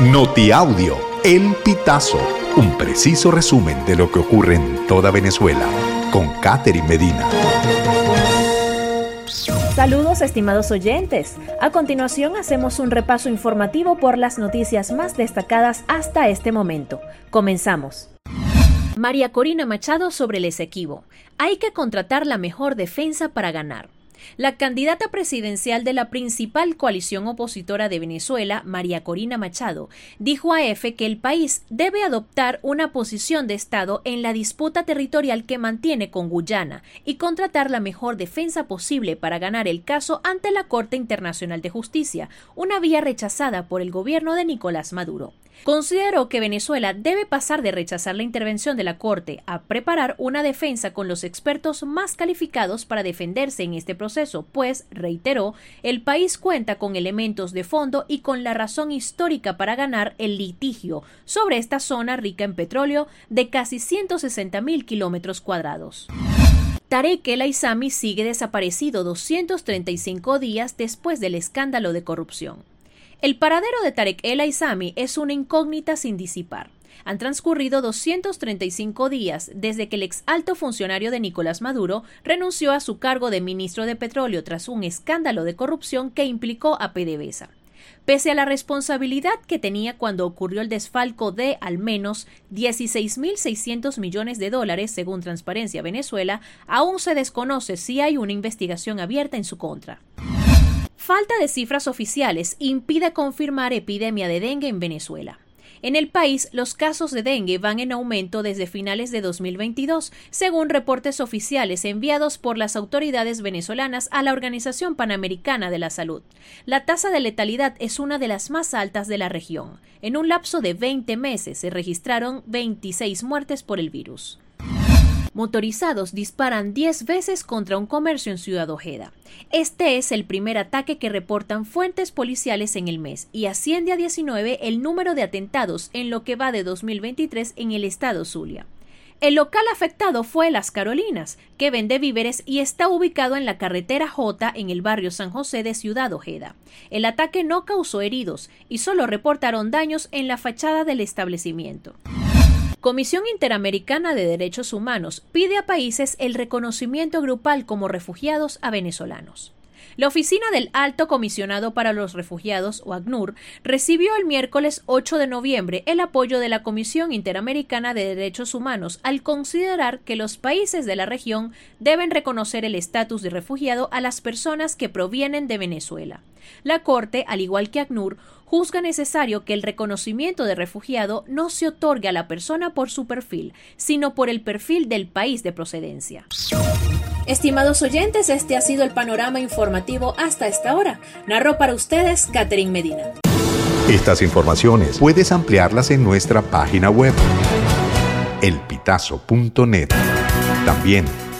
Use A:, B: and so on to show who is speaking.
A: Notiaudio, El Pitazo, un preciso resumen de lo que ocurre en toda Venezuela, con Catherine Medina.
B: Saludos estimados oyentes. A continuación hacemos un repaso informativo por las noticias más destacadas hasta este momento. Comenzamos. María Corina Machado sobre el Esequibo. Hay que contratar la mejor defensa para ganar. La candidata presidencial de la principal coalición opositora de Venezuela, María Corina Machado, dijo a EFE que el país debe adoptar una posición de Estado en la disputa territorial que mantiene con Guyana y contratar la mejor defensa posible para ganar el caso ante la Corte Internacional de Justicia, una vía rechazada por el gobierno de Nicolás Maduro. Consideró que Venezuela debe pasar de rechazar la intervención de la Corte a preparar una defensa con los expertos más calificados para defenderse en este proceso, pues, reiteró, el país cuenta con elementos de fondo y con la razón histórica para ganar el litigio sobre esta zona rica en petróleo de casi 160 mil kilómetros cuadrados. Tarek El Aizami sigue desaparecido 235 días después del escándalo de corrupción. El paradero de Tarek El Aizami es una incógnita sin disipar. Han transcurrido 235 días desde que el ex alto funcionario de Nicolás Maduro renunció a su cargo de ministro de Petróleo tras un escándalo de corrupción que implicó a PDVSA. Pese a la responsabilidad que tenía cuando ocurrió el desfalco de al menos 16.600 millones de dólares, según Transparencia Venezuela, aún se desconoce si hay una investigación abierta en su contra. Falta de cifras oficiales impide confirmar epidemia de dengue en Venezuela. En el país, los casos de dengue van en aumento desde finales de 2022, según reportes oficiales enviados por las autoridades venezolanas a la Organización Panamericana de la Salud. La tasa de letalidad es una de las más altas de la región. En un lapso de 20 meses se registraron 26 muertes por el virus motorizados disparan 10 veces contra un comercio en Ciudad Ojeda. Este es el primer ataque que reportan fuentes policiales en el mes y asciende a 19 el número de atentados en lo que va de 2023 en el estado Zulia. El local afectado fue Las Carolinas, que vende víveres y está ubicado en la carretera J en el barrio San José de Ciudad Ojeda. El ataque no causó heridos y solo reportaron daños en la fachada del establecimiento. Comisión Interamericana de Derechos Humanos pide a países el reconocimiento grupal como refugiados a venezolanos. La Oficina del Alto Comisionado para los Refugiados, o ACNUR, recibió el miércoles 8 de noviembre el apoyo de la Comisión Interamericana de Derechos Humanos al considerar que los países de la región deben reconocer el estatus de refugiado a las personas que provienen de Venezuela. La Corte, al igual que ACNUR, juzga necesario que el reconocimiento de refugiado no se otorgue a la persona por su perfil, sino por el perfil del país de procedencia. Estimados oyentes, este ha sido el panorama informativo hasta esta hora. Narro para ustedes Catherine Medina.
A: Estas informaciones puedes ampliarlas en nuestra página web elpitazo.net. También